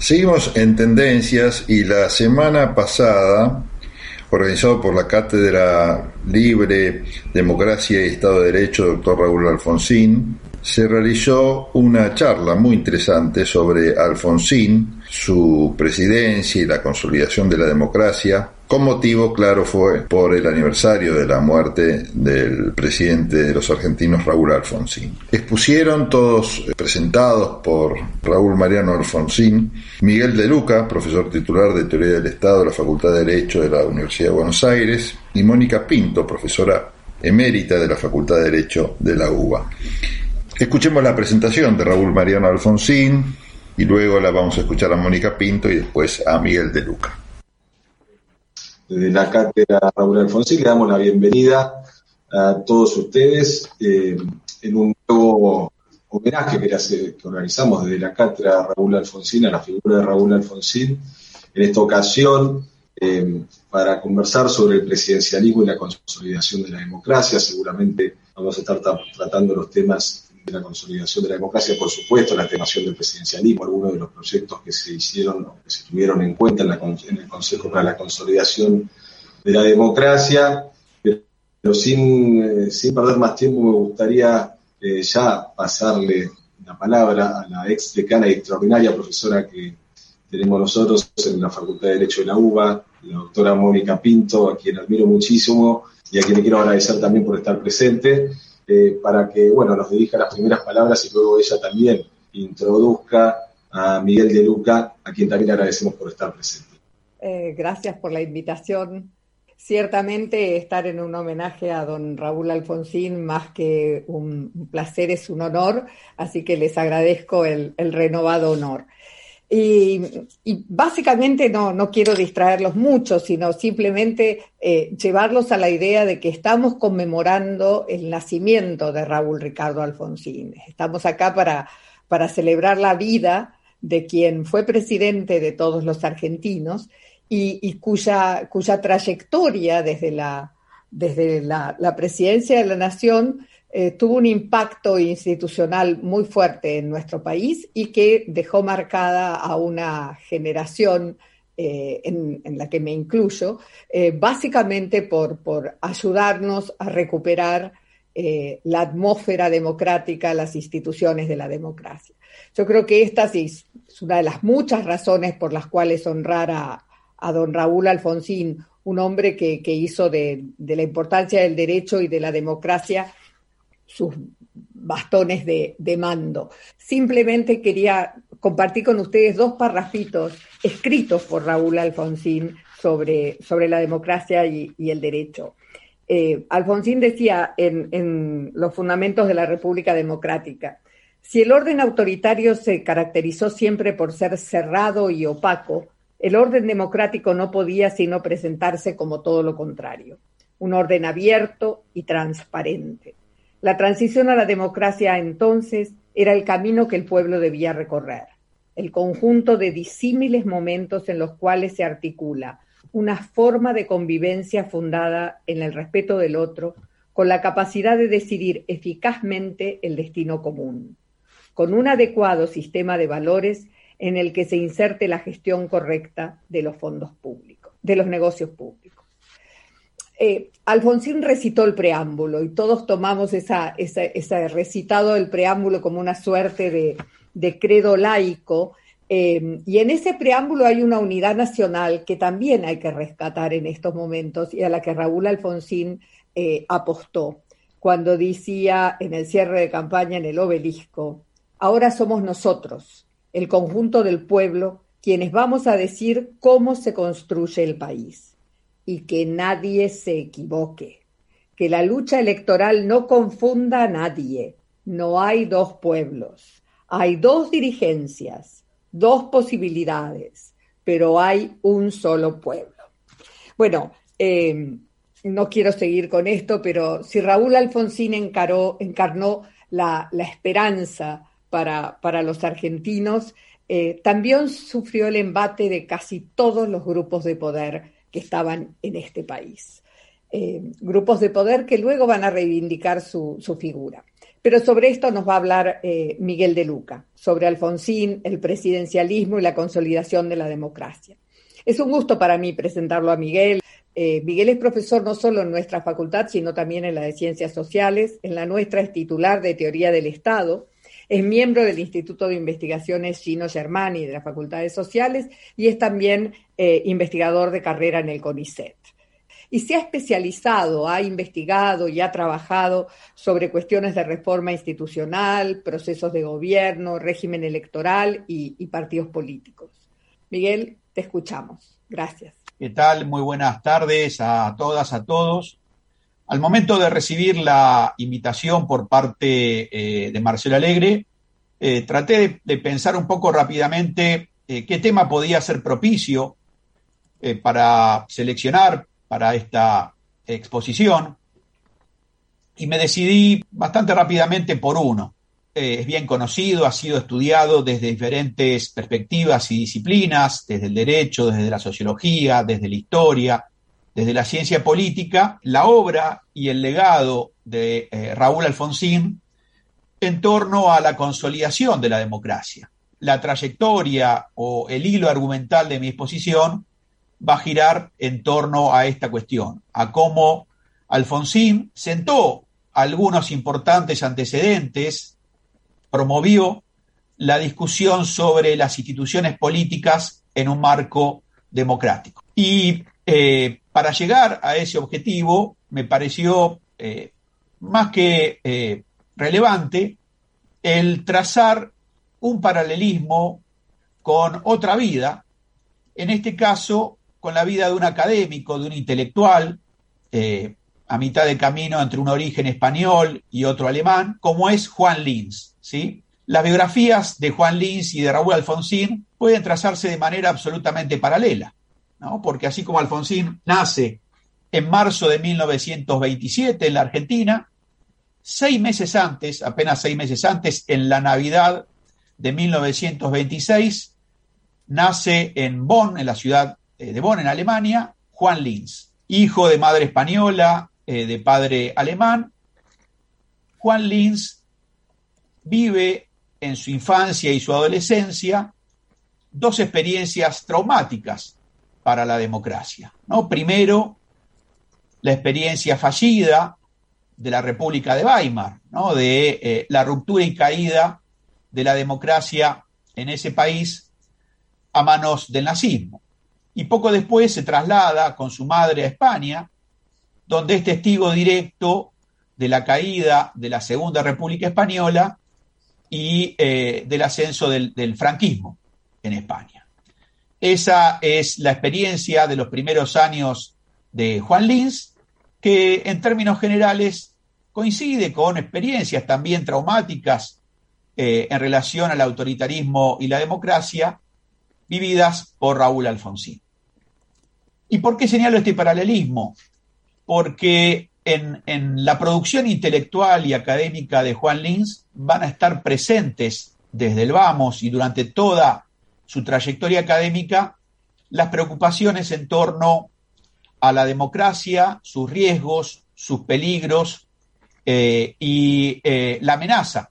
Seguimos en tendencias y la semana pasada, organizado por la Cátedra Libre, Democracia y Estado de Derecho, doctor Raúl Alfonsín, se realizó una charla muy interesante sobre Alfonsín, su presidencia y la consolidación de la democracia, con motivo, claro, fue por el aniversario de la muerte del presidente de los argentinos, Raúl Alfonsín. Expusieron todos presentados por Raúl Mariano Alfonsín, Miguel de Luca, profesor titular de Teoría del Estado de la Facultad de Derecho de la Universidad de Buenos Aires, y Mónica Pinto, profesora emérita de la Facultad de Derecho de la UBA. Escuchemos la presentación de Raúl Mariano Alfonsín y luego la vamos a escuchar a Mónica Pinto y después a Miguel de Luca desde la cátedra Raúl Alfonsín, le damos la bienvenida a todos ustedes eh, en un nuevo homenaje que, organizamos desde la cátedra Raúl Alfonsín a la figura de Raúl Alfonsín. En esta ocasión, eh, para conversar sobre el presidencialismo y la consolidación de la democracia, seguramente vamos a estar tratando los temas de la consolidación de la democracia, por supuesto, la temación del presidencialismo, algunos de los proyectos que se hicieron o que se tuvieron en cuenta en, el Consejo para la Consolidación de la Democracia, pero sin, eh, sin perder más tiempo me gustaría eh, ya pasarle la palabra a la ex decana y extraordinaria profesora que tenemos nosotros en la Facultad de Derecho de la UBA, la doctora Mónica Pinto, a quien admiro muchísimo y a quien le quiero agradecer también por estar presente. Eh, para que, bueno, nos dirija las primeras palabras y luego ella también introduzca a Miguel de Luca, a quien también agradecemos por estar presente. Eh, gracias por la invitación. Ciertamente estar en un homenaje a don Raúl Alfonsín, más que un placer, es un honor, así que les agradezco el renovado honor. Y, básicamente no, no, quiero distraerlos mucho, sino simplemente eh, llevarlos a la idea de que estamos conmemorando el nacimiento de Raúl Ricardo Alfonsín. Estamos acá para, para celebrar la vida de quien fue presidente de todos los argentinos y, cuya, cuya trayectoria desde la, desde la, la presidencia de la nación eh, tuvo un impacto institucional muy fuerte en nuestro país y que dejó marcada a una generación eh, en, la que me incluyo, eh, básicamente por, por, ayudarnos a recuperar la atmósfera democrática, las instituciones de la democracia. Yo creo que esta es una de las muchas razones por las cuales honrar a, a don Raúl Alfonsín, un hombre que, que hizo de, de la importancia del derecho y de la democracia sus bastones de, mando. Simplemente quería compartir con ustedes dos parrafitos escritos por Raúl Alfonsín sobre, sobre la democracia y, el derecho. Eh, Alfonsín decía en, en los fundamentos de la República Democrática, si el orden autoritario se caracterizó siempre por ser cerrado y opaco, el orden democrático no podía sino presentarse como todo lo contrario, un orden abierto y transparente. La transición a la democracia entonces era el camino que el pueblo debía recorrer, el conjunto de disímiles momentos en los cuales se articula una forma de convivencia fundada en el respeto del otro, con la capacidad de decidir eficazmente el destino común, con un adecuado sistema de valores en el que se inserte la gestión correcta de los fondos públicos, de los negocios públicos. Eh, Alfonsín recitó el preámbulo y todos tomamos ese recitado del preámbulo como una suerte de, credo laico. Eh, y en ese preámbulo hay una unidad nacional que también hay que rescatar en estos momentos y a la que Raúl Alfonsín eh, apostó cuando decía en el cierre de campaña en el obelisco, ahora somos nosotros, el conjunto del pueblo, quienes vamos a decir cómo se construye el país y que nadie se equivoque, que la lucha electoral no confunda a nadie. No hay dos pueblos, hay dos dirigencias, dos posibilidades, pero hay un solo pueblo. Bueno, eh, no quiero seguir con esto, pero si Raúl Alfonsín encaró, encarnó la, esperanza para, para, los argentinos, eh, también sufrió el embate de casi todos los grupos de poder que estaban en este país. Eh, grupos de poder que luego van a reivindicar su, figura. Pero sobre esto nos va a hablar eh, Miguel de Luca, sobre Alfonsín, el presidencialismo y la consolidación de la democracia. Es un gusto para mí presentarlo a Miguel. Eh, Miguel es profesor no solo en nuestra facultad, sino también en la de Ciencias Sociales. En la nuestra es titular de Teoría del Estado. Es miembro del Instituto de Investigaciones Gino Germani de las Facultades Sociales y es también eh, investigador de carrera en el CONICET y se ha especializado, ha investigado y ha trabajado sobre cuestiones de reforma institucional, procesos de gobierno, régimen electoral y, partidos políticos. Miguel, te escuchamos. Gracias. ¿Qué tal? Muy buenas tardes a todas, a todos. Al momento de recibir la invitación por parte eh, de Marcelo Alegre, eh, traté de, pensar un poco rápidamente eh, qué tema podía ser propicio para seleccionar para esta exposición y me decidí bastante rápidamente por uno. Es bien conocido, ha sido estudiado desde diferentes perspectivas y disciplinas, desde el derecho, desde la sociología, desde la historia, desde la ciencia política, la obra y el legado de eh, Raúl Alfonsín en torno a la consolidación de la democracia. La trayectoria o el hilo argumental de mi exposición va a girar en torno a esta cuestión, a cómo Alfonsín sentó algunos importantes antecedentes, promovió la discusión sobre las instituciones políticas en un marco democrático. Y eh, para llegar a ese objetivo, me pareció eh, más que eh, relevante el trazar un paralelismo con otra vida, en este caso con la vida de un académico, de un intelectual, eh, a mitad de camino entre un origen español y otro alemán, como es Juan Lins. ¿sí? Las biografías de Juan Lins y de Raúl Alfonsín pueden trazarse de manera absolutamente paralela, porque así como Alfonsín nace en marzo de 1927 en la Argentina, seis meses antes, apenas seis meses antes, en la Navidad de 1926, nace en Bonn, en la ciudad eh, de Bonn, en Alemania, Juan Linz, hijo de madre española, eh, de padre alemán. Juan Linz vive en su infancia y su adolescencia dos experiencias traumáticas para la democracia. ¿no? Primero, la experiencia fallida de la República de Weimar, ¿no? de eh, la ruptura y caída de la democracia en ese país a manos del nazismo y poco después se traslada con su madre a España, donde es testigo directo de la caída de la Segunda República Española y eh, del ascenso del, del franquismo en España. Esa es la experiencia de los primeros años de Juan Lins, que en términos generales coincide con experiencias también traumáticas eh, en relación al autoritarismo y la democracia, vividas por Raúl Alfonsín. ¿Y por qué señalo este paralelismo? Porque en, la producción intelectual y académica de Juan Lins van a estar presentes desde el vamos y durante toda su trayectoria académica las preocupaciones en torno a la democracia, sus riesgos, sus peligros eh, y eh, la amenaza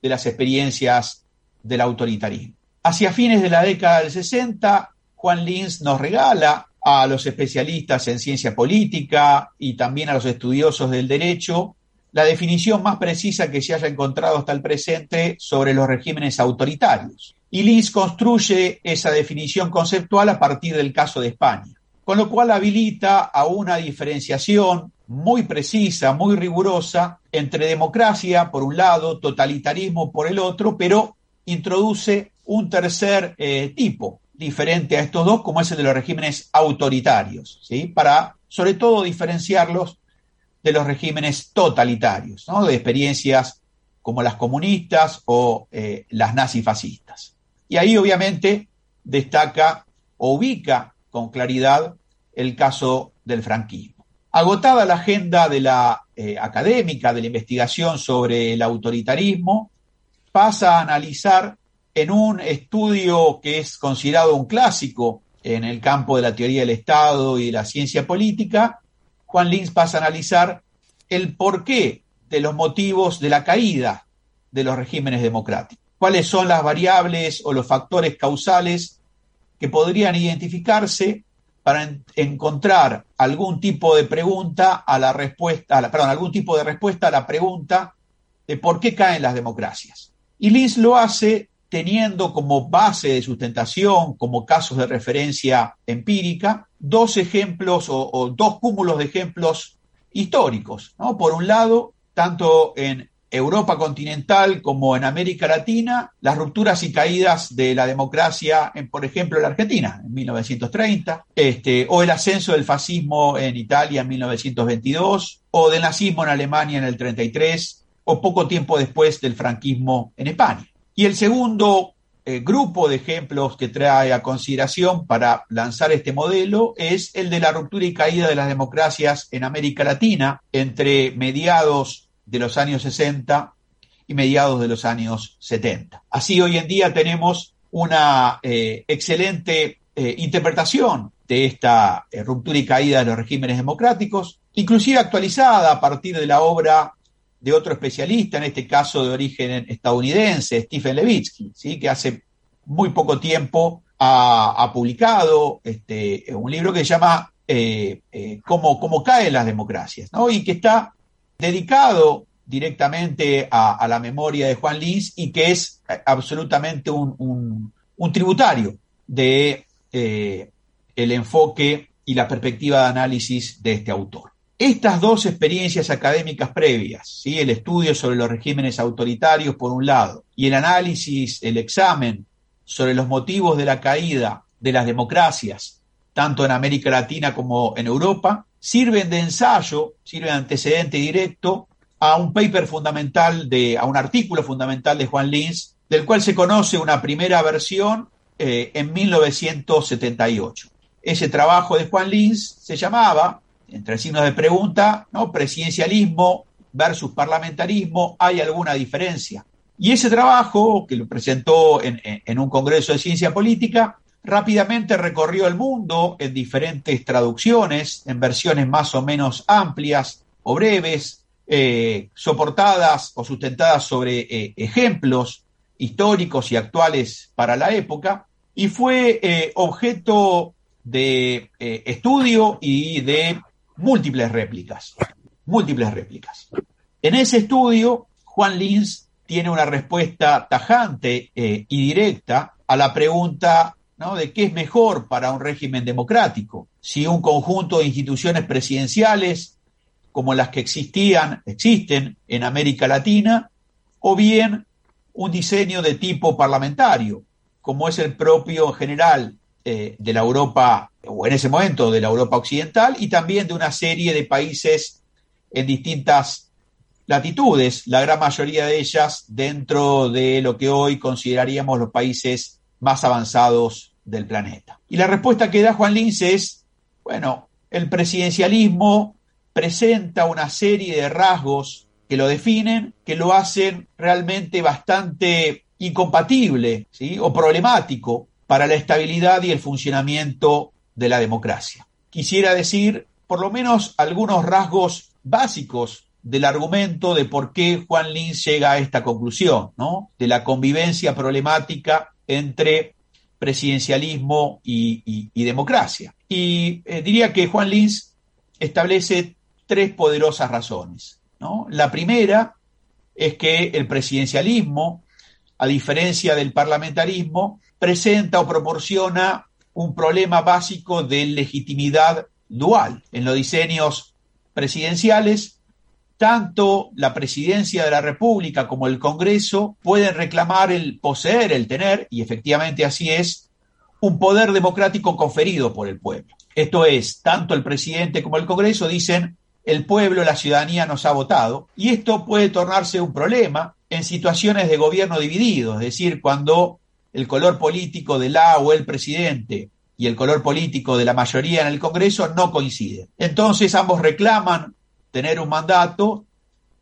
de las experiencias del autoritarismo. Hacia fines de la década del 60, Juan Lins nos regala a los especialistas en ciencia política y también a los estudiosos del derecho la definición más precisa que se haya encontrado hasta el presente sobre los regímenes autoritarios. Y Lins construye esa definición conceptual a partir del caso de España, con lo cual habilita a una diferenciación muy precisa, muy rigurosa entre democracia por un lado, totalitarismo por el otro, pero introduce un tercer eh, tipo diferente a estos dos, como es el de los regímenes autoritarios, ¿sí? para sobre todo diferenciarlos de los regímenes totalitarios, ¿no? de experiencias como las comunistas o eh, las nazifascistas. Y ahí obviamente destaca o ubica con claridad el caso del franquismo. Agotada la agenda de la eh, académica, de la investigación sobre el autoritarismo, pasa a analizar en un estudio que es considerado un clásico en el campo de la teoría del Estado y de la ciencia política, Juan Lins pasa a analizar el porqué de los motivos de la caída de los regímenes democráticos. ¿Cuáles son las variables o los factores causales que podrían identificarse para encontrar algún tipo de pregunta a la respuesta, perdón, algún tipo de respuesta a la pregunta de por qué caen las democracias? Y Lins lo hace teniendo como base de sustentación, como casos de referencia empírica, dos ejemplos o, dos cúmulos de ejemplos históricos. ¿no? Por un lado, tanto en Europa continental como en América Latina, las rupturas y caídas de la democracia en, por ejemplo, la Argentina en 1930, este, o el ascenso del fascismo en Italia en 1922, o del nazismo en Alemania en el 33, o poco tiempo después del franquismo en España. Y el segundo eh, grupo de ejemplos que trae a consideración para lanzar este modelo es el de la ruptura y caída de las democracias en América Latina entre mediados de los años 60 y mediados de los años 70. Así hoy en día tenemos una eh, excelente eh, interpretación de esta ruptura y caída de los regímenes democráticos, inclusive actualizada a partir de la obra de otro especialista, en este caso de origen estadounidense, Stephen Levitsky, ¿sí? que hace muy poco tiempo ha, publicado este, un libro que se llama eh, eh, cómo, caen las democracias, ¿no? y que está dedicado directamente a, la memoria de Juan Lins y que es absolutamente un, tributario de eh, el enfoque y la perspectiva de análisis de este autor. Estas dos experiencias académicas previas, ¿sí? el estudio sobre los regímenes autoritarios por un lado y el análisis, el examen sobre los motivos de la caída de las democracias, tanto en América Latina como en Europa, sirven de ensayo, sirven de antecedente directo a un paper fundamental, de, a un artículo fundamental de Juan Lins, del cual se conoce una primera versión eh, en 1978. Ese trabajo de Juan Lins se llamaba entre signos de pregunta, ¿no? Presidencialismo versus parlamentarismo, ¿hay alguna diferencia? Y ese trabajo, que lo presentó en, un congreso de ciencia política, rápidamente recorrió el mundo en diferentes traducciones, en versiones más o menos amplias o breves, eh, soportadas o sustentadas sobre eh, ejemplos históricos y actuales para la época, y fue eh, objeto de estudio y de múltiples réplicas, múltiples réplicas. En ese estudio, Juan Lins tiene una respuesta tajante eh, y directa a la pregunta ¿no? de qué es mejor para un régimen democrático, si un conjunto de instituciones presidenciales como las que existían, existen en América Latina, o bien un diseño de tipo parlamentario, como es el propio general eh, de la Europa, o en ese momento de la Europa occidental, y también de una serie de países en distintas latitudes, la gran mayoría de ellas dentro de lo que hoy consideraríamos los países más avanzados del planeta. Y la respuesta que da Juan Lince es, bueno, el presidencialismo presenta una serie de rasgos que lo definen, que lo hacen realmente bastante incompatible ¿sí? o problemático para la estabilidad y el funcionamiento de la democracia. Quisiera decir por lo menos algunos rasgos básicos del argumento de por qué Juan Lins llega a esta conclusión, ¿no? De la convivencia problemática entre presidencialismo y, democracia. Y eh, diría que Juan Lins establece tres poderosas razones. La primera es que el presidencialismo, a diferencia del parlamentarismo, presenta o proporciona un problema básico de legitimidad dual. En los diseños presidenciales, tanto la presidencia de la República como el Congreso pueden reclamar el poseer, el tener, y efectivamente así es, un poder democrático conferido por el pueblo. Esto es, tanto el presidente como el Congreso dicen, el pueblo, la ciudadanía nos ha votado, y esto puede tornarse un problema en situaciones de gobierno dividido, es decir, cuando el color político de la o el presidente y el color político de la mayoría en el Congreso no coinciden. Entonces ambos reclaman tener un mandato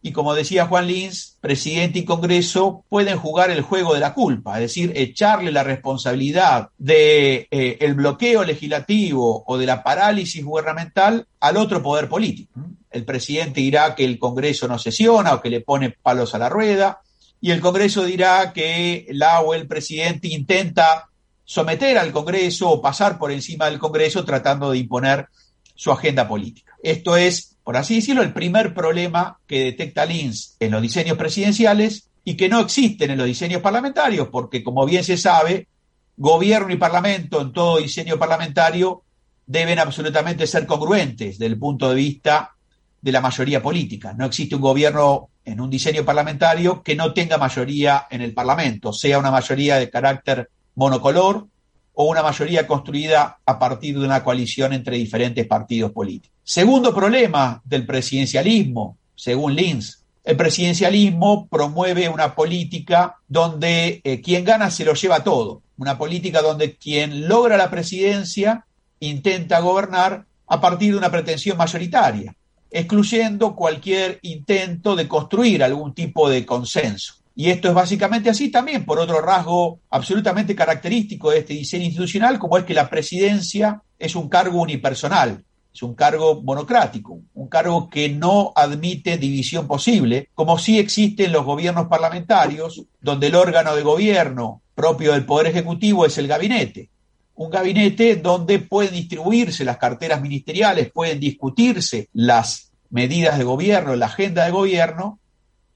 y como decía Juan Lins, presidente y Congreso pueden jugar el juego de la culpa, es decir, echarle la responsabilidad de eh, el bloqueo legislativo o de la parálisis gubernamental al otro poder político. El presidente dirá que el Congreso no sesiona o que le pone palos a la rueda, y el Congreso dirá que la o el presidente intenta someter al Congreso o pasar por encima del Congreso tratando de imponer su agenda política. Esto es por así decirlo, el primer problema que detecta Lins en los diseños presidenciales y que no existen en los diseños parlamentarios, porque como bien se sabe, gobierno y parlamento en todo diseño parlamentario deben absolutamente ser congruentes desde el punto de vista de la mayoría política. No existe un gobierno en un diseño parlamentario que no tenga mayoría en el Parlamento, sea una mayoría de carácter monocolor o una mayoría construida a partir de una coalición entre diferentes partidos políticos. Segundo problema del presidencialismo, según Linz, el presidencialismo promueve una política donde eh, quien gana se lo lleva todo, una política donde quien logra la presidencia intenta gobernar a partir de una pretensión mayoritaria, excluyendo cualquier intento de construir algún tipo de consenso. Y esto es básicamente así también por otro rasgo absolutamente característico de este diseño institucional, como es que la presidencia es un cargo unipersonal, es un cargo monocrático, un cargo que no admite división posible, como sí existe en los gobiernos parlamentarios, donde el órgano de gobierno propio del Poder Ejecutivo es el gabinete. Un gabinete donde pueden distribuirse las carteras ministeriales, pueden discutirse las medidas de gobierno, la agenda de gobierno,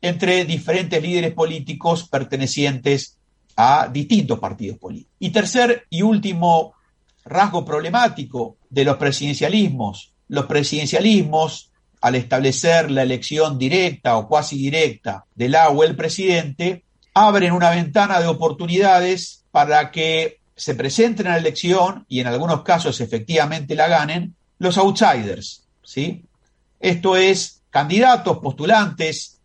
entre diferentes líderes políticos pertenecientes a distintos partidos políticos. Y tercer y último rasgo problemático de los presidencialismos, los presidencialismos, al establecer la elección directa o cuasi directa del la o el presidente, abren una ventana de oportunidades para que se presenten a la elección y en algunos casos efectivamente la ganen los outsiders, ¿sí? Esto es candidatos, postulantes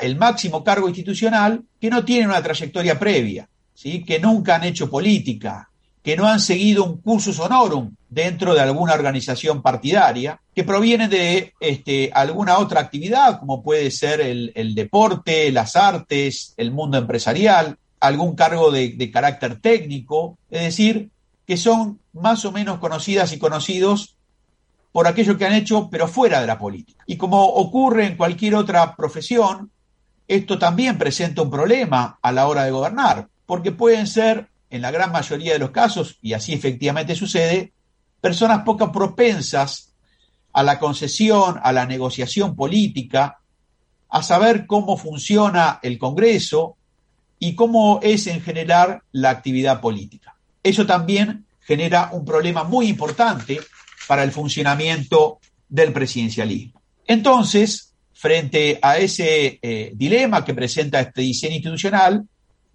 el máximo cargo institucional que no tienen una trayectoria previa, ¿sí? que nunca han hecho política, que no han seguido un cursus honorum dentro de alguna organización partidaria, que provienen de este, alguna otra actividad, como puede ser el, deporte, las artes, el mundo empresarial, algún cargo de, carácter técnico, es decir, que son más o menos conocidas y conocidos por aquello que han hecho, pero fuera de la política. Y como ocurre en cualquier otra profesión, esto también presenta un problema a la hora de gobernar, porque pueden ser, en la gran mayoría de los casos, y así efectivamente sucede, personas poco propensas a la concesión, a la negociación política, a saber cómo funciona el Congreso y cómo es en general la actividad política. Eso también genera un problema muy importante para el funcionamiento del presidencialismo. Entonces, frente a ese eh, dilema que presenta este diseño institucional,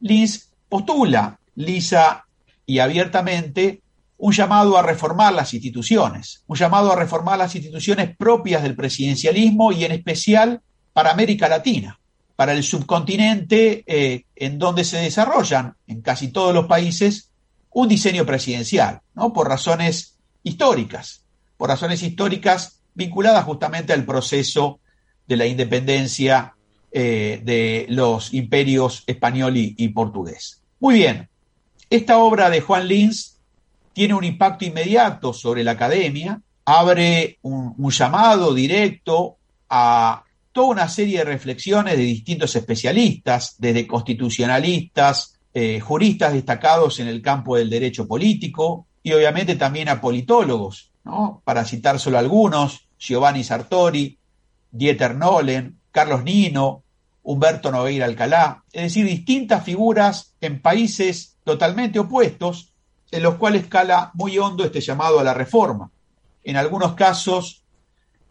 Lins postula lisa y abiertamente un llamado a reformar las instituciones, un llamado a reformar las instituciones propias del presidencialismo y en especial para América Latina, para el subcontinente eh, en donde se desarrollan en casi todos los países un diseño presidencial, ¿no? por razones históricas por razones históricas vinculadas justamente al proceso de la independencia eh, de los imperios español y, portugués. Muy bien, esta obra de Juan Lins tiene un impacto inmediato sobre la academia, abre un, llamado directo a toda una serie de reflexiones de distintos especialistas, desde constitucionalistas, eh, juristas destacados en el campo del derecho político y obviamente también a politólogos para citar solo algunos, Giovanni Sartori, Dieter Nolen, Carlos Nino, Humberto Nogueira Alcalá, es decir, distintas figuras en países totalmente opuestos, en los cuales cala muy hondo este llamado a la reforma. En algunos casos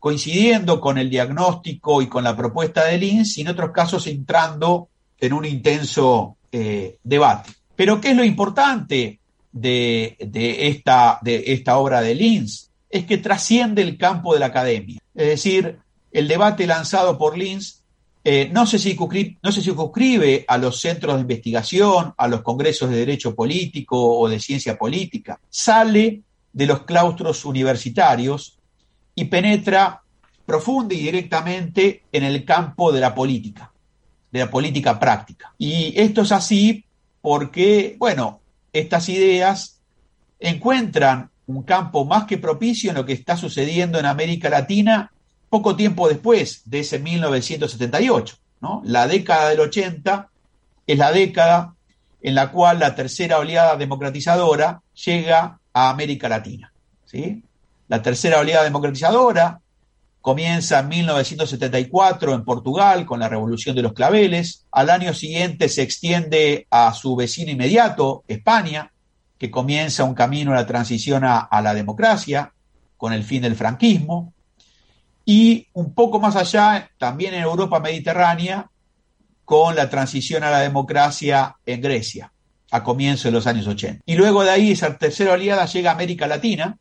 coincidiendo con el diagnóstico y con la propuesta de Linz, y en otros casos entrando en un intenso eh, debate. Pero ¿qué es lo importante de, esta, obra de Linz es que trasciende el campo de la academia. Es decir, el debate lanzado por Linz eh, no, se no se circunscribe a los centros de investigación, a los congresos de derecho político o de ciencia política, sale de los claustros universitarios y penetra profunda y directamente en el campo de la política, de la política práctica. Y esto es así porque, bueno, estas ideas encuentran un campo más que propicio en lo que está sucediendo en América Latina poco tiempo después de ese 1978. ¿no? La década del 80 es la década en la cual la tercera oleada democratizadora llega a América Latina. ¿sí? La tercera oleada democratizadora comienza en 1974 en Portugal con la Revolución de los Claveles, al año siguiente se extiende a su vecino inmediato, España, que comienza un camino a la transición a, la democracia con el fin del franquismo, y un poco más allá, también en Europa mediterránea, con la transición a la democracia en Grecia, a comienzos de los años 80. Y luego de ahí esa tercera oleada llega a América Latina,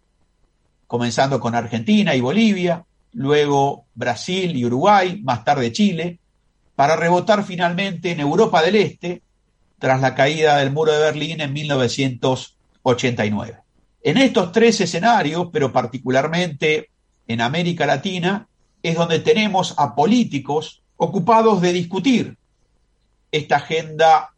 comenzando con Argentina y Bolivia, luego Brasil y Uruguay, más tarde Chile, para rebotar finalmente en Europa del Este tras la caída del muro de Berlín en 1989. En estos tres escenarios, pero particularmente en América Latina, es donde tenemos a políticos ocupados de discutir esta agenda,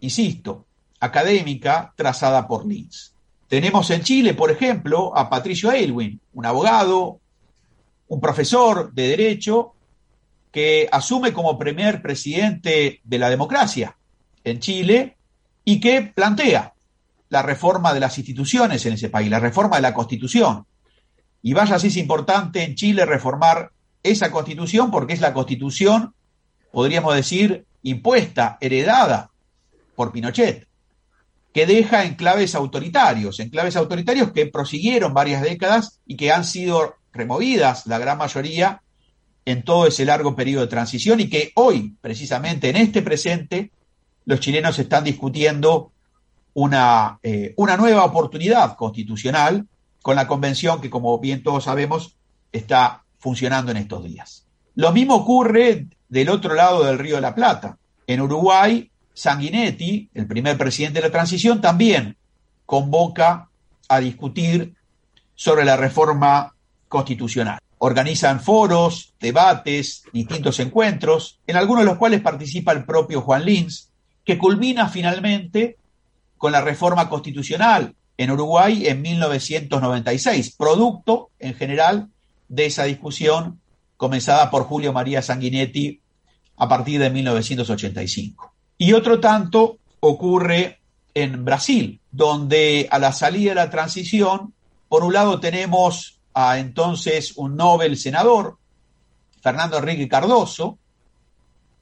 insisto, académica trazada por Linz. Tenemos en Chile, por ejemplo, a Patricio Aylwin, un abogado, un profesor de Derecho que asume como primer presidente de la democracia en Chile y que plantea la reforma de las instituciones en ese país, la reforma de la Constitución. Y vaya si es importante en Chile reformar esa Constitución porque es la Constitución, podríamos decir, impuesta, heredada por Pinochet, que deja enclaves autoritarios, enclaves autoritarios que prosiguieron varias décadas y que han sido removidas, la gran mayoría, en todo ese largo periodo de transición y que hoy, precisamente en este presente, los chilenos están discutiendo una, eh, una nueva oportunidad constitucional con la convención que, como bien todos sabemos, está funcionando en estos días. Lo mismo ocurre del otro lado del Río de la Plata. En Uruguay, Sanguinetti, el primer presidente de la transición, también convoca a discutir sobre la reforma constitucional. Organizan foros, debates, distintos encuentros, en algunos de los cuales participa el propio Juan Lins, que culmina finalmente con la reforma constitucional en Uruguay en 1996, producto en general de esa discusión comenzada por Julio María Sanguinetti a partir de 1985. Y otro tanto ocurre en Brasil, donde a la salida de la transición, por un lado tenemos a entonces un Nobel senador, Fernando Enrique Cardoso,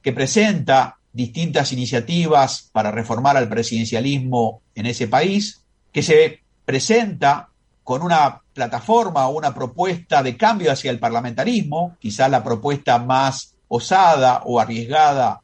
que presenta distintas iniciativas para reformar al presidencialismo en ese país, que se presenta con una plataforma o una propuesta de cambio hacia el parlamentarismo, quizá la propuesta más osada o arriesgada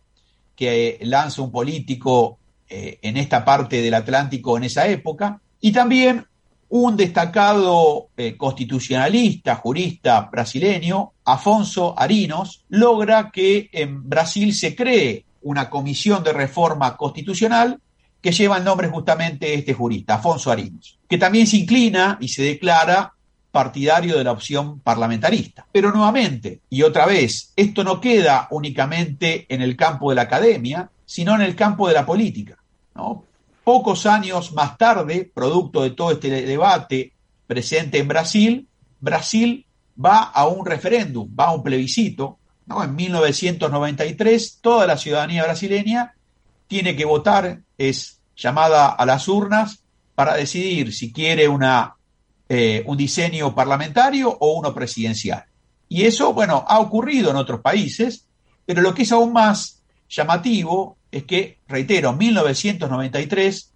que lanza un político eh, en esta parte del Atlántico en esa época, y también un destacado eh, constitucionalista, jurista brasileño, Afonso Arinos, logra que en Brasil se cree una comisión de reforma constitucional que lleva el nombre justamente de este jurista, Afonso Arinos, que también se inclina y se declara partidario de la opción parlamentarista. Pero nuevamente, y otra vez, esto no queda únicamente en el campo de la academia, sino en el campo de la política. Pocos años más tarde, producto de todo este debate presente en Brasil, Brasil va a un referéndum, va a un plebiscito. En 1993, toda la ciudadanía brasileña tiene que votar, es llamada a las urnas para decidir si quiere una, eh, un diseño parlamentario o uno presidencial. Y eso, bueno, ha ocurrido en otros países, pero lo que es aún más llamativo es que, reitero, en 1993,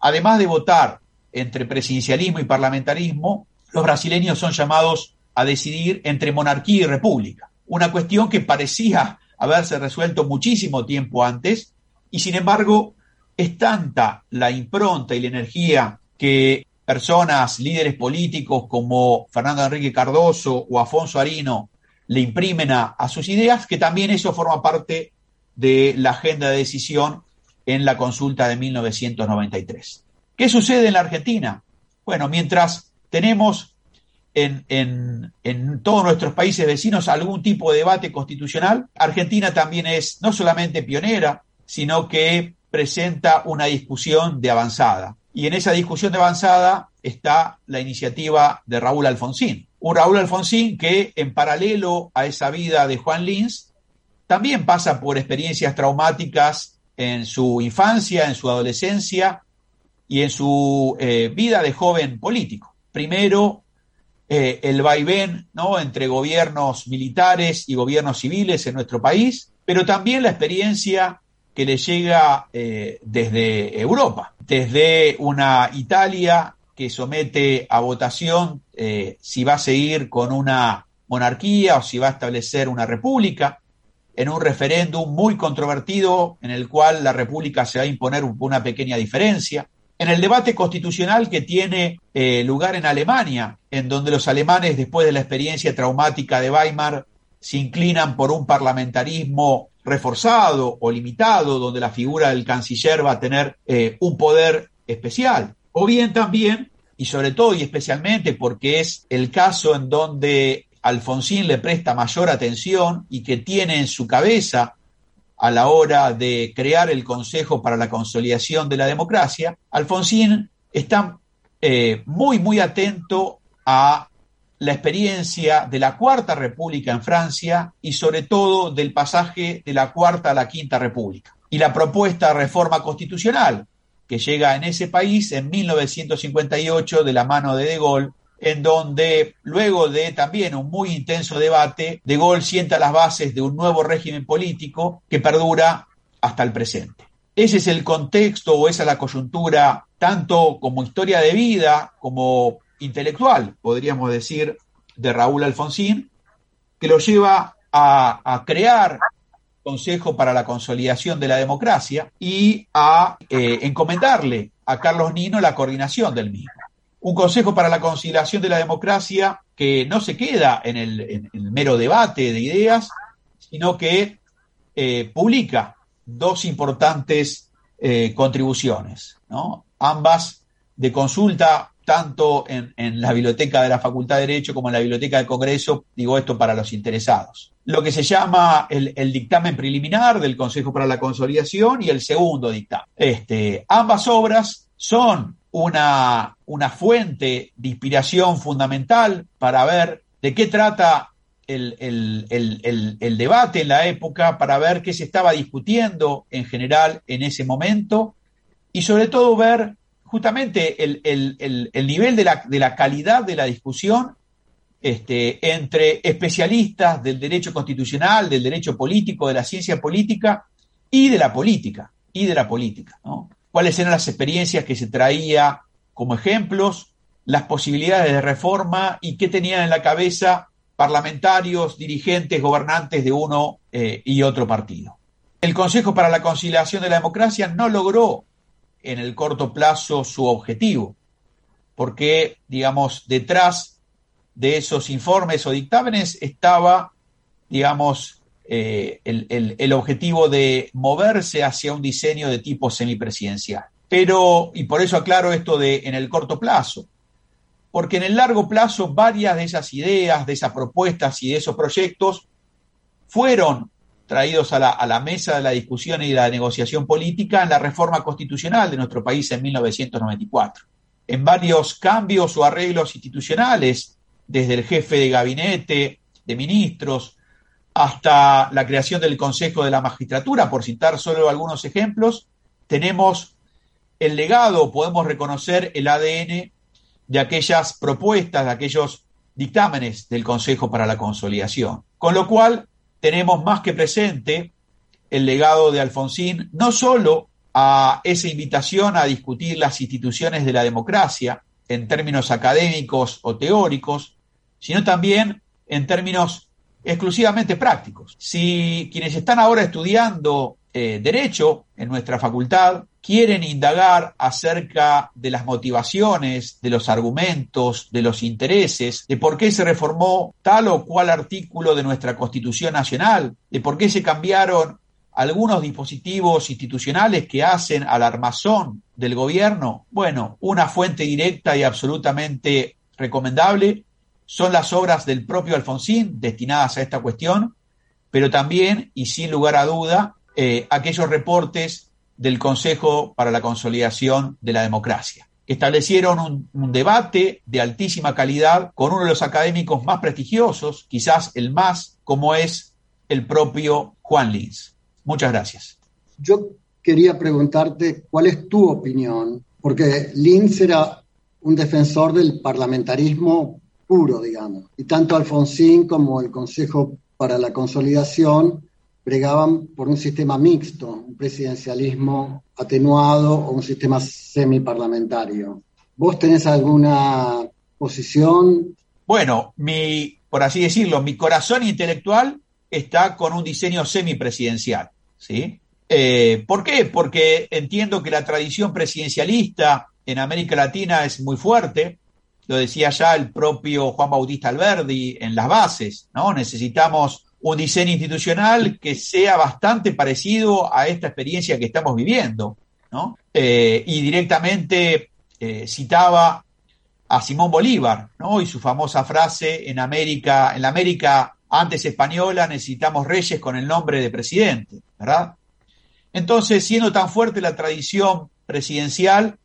además de votar entre presidencialismo y parlamentarismo, los brasileños son llamados a decidir entre monarquía y república. Una cuestión que parecía haberse resuelto muchísimo tiempo antes y sin embargo es tanta la impronta y la energía que personas, líderes políticos como Fernando Enrique Cardoso o Afonso Arino le imprimen a, a, sus ideas, que también eso forma parte de la agenda de decisión en la consulta de 1993. ¿Qué sucede en la Argentina? Bueno, mientras tenemos en, en, en, todos nuestros países vecinos algún tipo de debate constitucional. Argentina también es no solamente pionera, sino que presenta una discusión de avanzada. Y en esa discusión de avanzada está la iniciativa de Raúl Alfonsín. Un Raúl Alfonsín que, en paralelo a esa vida de Juan Lins, también pasa por experiencias traumáticas en su infancia, en su adolescencia y en su eh, vida de joven político. Primero, eh, el vaivén ¿no? entre gobiernos militares y gobiernos civiles en nuestro país, pero también la experiencia que le llega eh, desde Europa, desde una Italia que somete a votación si va a seguir con una monarquía o si va a establecer una república, en un referéndum muy controvertido en el cual la república se va a imponer una pequeña diferencia, en el debate constitucional que tiene eh, lugar en Alemania, en donde los alemanes, después de la experiencia traumática de Weimar, se inclinan por un parlamentarismo reforzado o limitado, donde la figura del canciller va a tener eh, un poder especial. O bien también, y sobre todo y especialmente porque es el caso en donde Alfonsín le presta mayor atención y que tiene en su cabeza a la hora de crear el Consejo para la Consolidación de la Democracia, Alfonsín está eh, muy, muy atento a la experiencia de la Cuarta República en Francia y sobre todo del pasaje de la Cuarta a la Quinta República y la propuesta de reforma constitucional que llega en ese país en 1958 de la mano de De Gaulle en donde luego de también un muy intenso debate, De Gaulle sienta las bases de un nuevo régimen político que perdura hasta el presente. Ese es el contexto o esa es la coyuntura, tanto como historia de vida como intelectual, podríamos decir, de Raúl Alfonsín, que lo lleva a, crear Consejo para la Consolidación de la Democracia y a eh, encomendarle a Carlos Nino la coordinación del mismo. Un Consejo para la Conciliación de la Democracia que no se queda en el, mero debate de ideas, sino que eh, publica dos importantes eh, contribuciones, ambas de consulta tanto en, la biblioteca de la Facultad de Derecho como en la biblioteca del Congreso, digo esto para los interesados. Lo que se llama el, dictamen preliminar del Consejo para la Consolidación y el segundo dictamen. Este, ambas obras son una, fuente de inspiración fundamental para ver de qué trata el, el, debate en la época, para ver qué se estaba discutiendo en general en ese momento y sobre todo ver justamente el, nivel de la, de la, calidad de la discusión este, entre especialistas del derecho constitucional, del derecho político, de la ciencia política y de la política, y de la política, ¿no? cuáles eran las experiencias que se traía como ejemplos, las posibilidades de reforma y qué tenían en la cabeza parlamentarios, dirigentes, gobernantes de uno eh, y otro partido. El Consejo para la Conciliación de la Democracia no logró en el corto plazo su objetivo, porque, digamos, detrás de esos informes o dictámenes estaba, digamos, eh, el, objetivo de moverse hacia un diseño de tipo semipresidencial. Pero, y por eso aclaro esto de en el corto plazo, porque en el largo plazo varias de esas ideas, de esas propuestas y de esos proyectos fueron traídos a la, mesa de la discusión y de la negociación política en la reforma constitucional de nuestro país en 1994. En varios cambios o arreglos institucionales, desde el jefe de gabinete, de ministros, hasta la creación del Consejo de la Magistratura, por citar solo algunos ejemplos, tenemos el legado, podemos reconocer el ADN de aquellas propuestas, de aquellos dictámenes del Consejo para la Consolidación. Con lo cual, tenemos más que presente el legado de Alfonsín, no solo a esa invitación a discutir las instituciones de la democracia en términos académicos o teóricos, sino también en términos exclusivamente prácticos. Si quienes están ahora estudiando eh, derecho en nuestra facultad quieren indagar acerca de las motivaciones, de los argumentos, de los intereses, de por qué se reformó tal o cual artículo de nuestra Constitución Nacional, de por qué se cambiaron algunos dispositivos institucionales que hacen al armazón del gobierno, bueno, una fuente directa y absolutamente recomendable son las obras del propio Alfonsín destinadas a esta cuestión, pero también, y sin lugar a duda, eh, aquellos reportes del Consejo para la Consolidación de la Democracia. Establecieron un, debate de altísima calidad con uno de los académicos más prestigiosos, quizás el más, como es el propio Juan Lins. Muchas gracias. Yo quería preguntarte cuál es tu opinión, porque Lins era un defensor del parlamentarismo puro, digamos, y tanto Alfonsín como el Consejo para la Consolidación pregaban por un sistema mixto, un presidencialismo atenuado o un sistema semiparlamentario. ¿Vos tenés alguna posición? Bueno, mi, por así decirlo, mi corazón intelectual está con un diseño semipresidencial, ¿sí? Eh, ¿Por qué? Porque entiendo que la tradición presidencialista en América Latina es muy fuerte, lo decía ya el propio Juan Bautista Alberdi en las bases, ¿no? Necesitamos un diseño institucional que sea bastante parecido a esta experiencia que estamos viviendo, ¿no? Eh, y directamente eh, citaba a Simón Bolívar, ¿no? Y su famosa frase en América, en la América antes española necesitamos reyes con el nombre de presidente, ¿verdad? Entonces, siendo tan fuerte la tradición presidencial,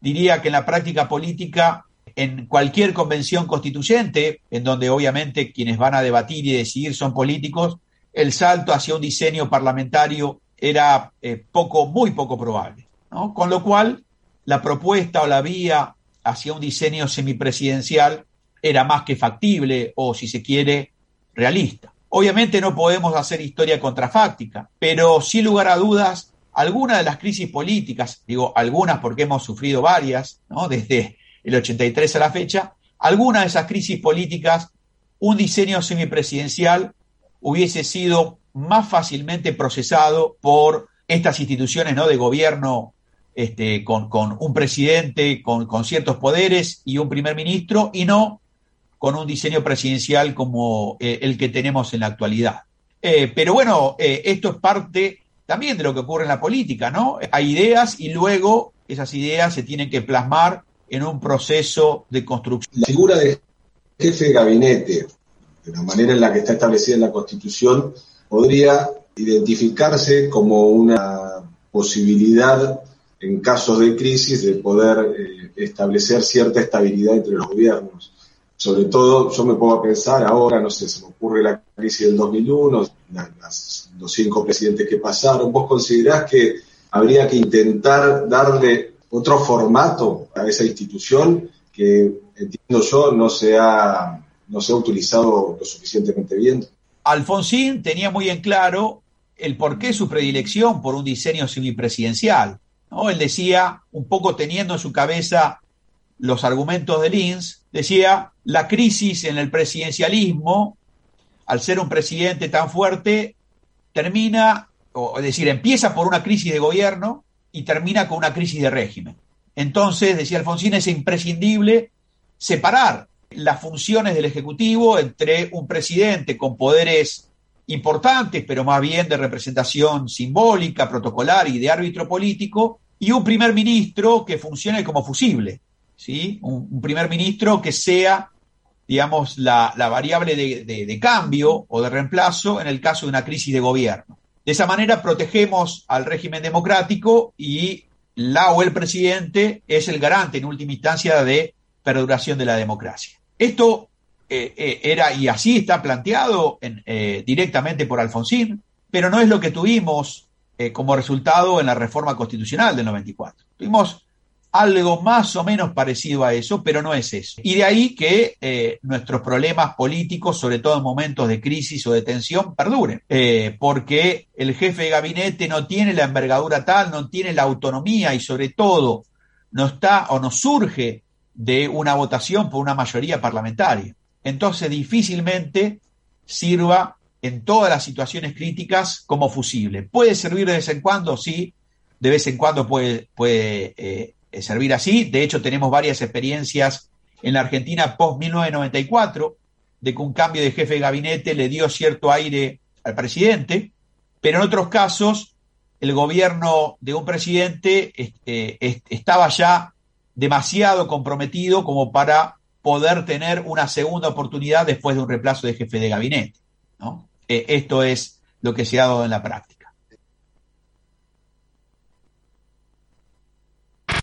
diría que en la práctica política, en cualquier convención constituyente, en donde obviamente quienes van a debatir y decidir son políticos, el salto hacia un diseño parlamentario era eh, poco, muy poco probable. Con lo cual, la propuesta o la vía hacia un diseño semipresidencial era más que factible o, si se quiere, realista. Obviamente no podemos hacer historia contrafáctica, pero sin lugar a dudas, algunas de las crisis políticas, digo algunas porque hemos sufrido varias, ¿no? desde el 83 a la fecha, algunas de esas crisis políticas, un diseño semipresidencial hubiese sido más fácilmente procesado por estas instituciones ¿no? de gobierno este, con, un presidente con, con, ciertos poderes y un primer ministro, y no con un diseño presidencial como eh, el que tenemos en la actualidad. Eh, pero bueno, eh, esto es parte también de lo que ocurre en la política, ¿no? Hay ideas y luego esas ideas se tienen que plasmar en un proceso de construcción. La figura de jefe de gabinete, de la manera en la que está establecida en la Constitución, podría identificarse como una posibilidad en casos de crisis de poder eh, establecer cierta estabilidad entre los gobiernos sobre todo yo me pongo a pensar ahora, no sé, se me ocurre la crisis del 2001, las, los cinco presidentes que pasaron, ¿vos considerás que habría que intentar darle otro formato a esa institución que, entiendo yo, no se ha, no se utilizado lo suficientemente bien? Alfonsín tenía muy en claro el porqué su predilección por un diseño semipresidencial. ¿no? Él decía, un poco teniendo en su cabeza los argumentos de Linz, decía, la crisis en el presidencialismo, al ser un presidente tan fuerte, termina, o, es decir, empieza por una crisis de gobierno y termina con una crisis de régimen. Entonces, decía Alfonsín, es imprescindible separar las funciones del Ejecutivo entre un presidente con poderes importantes, pero más bien de representación simbólica, protocolar y de árbitro político, y un primer ministro que funcione como fusible, ¿sí? Un, primer ministro que sea, digamos, la, variable de, de, cambio o de reemplazo en el caso de una crisis de gobierno. De esa manera protegemos al régimen democrático y la o el presidente es el garante en última instancia de perduración de la democracia. Esto eh, eh, era y así está planteado en, eh, directamente por Alfonsín, pero no es lo que tuvimos eh, como resultado en la reforma constitucional del 94. Tuvimos algo más o menos parecido a eso, pero no es eso. Y de ahí que eh, nuestros problemas políticos, sobre todo en momentos de crisis o de tensión, perduren, eh, porque el jefe de gabinete no tiene la envergadura tal, no tiene la autonomía y sobre todo no está o no surge de una votación por una mayoría parlamentaria. Entonces difícilmente sirva en todas las situaciones críticas como fusible. Puede servir de vez en cuando, sí, de vez en cuando puede, puede eh, servir así. De hecho, tenemos varias experiencias en la Argentina post-1994 de que un cambio de jefe de gabinete le dio cierto aire al presidente, pero en otros casos el gobierno de un presidente eh, estaba ya demasiado comprometido como para poder tener una segunda oportunidad después de un reemplazo de jefe de gabinete. ¿no? Eh, esto es lo que se ha dado en la práctica.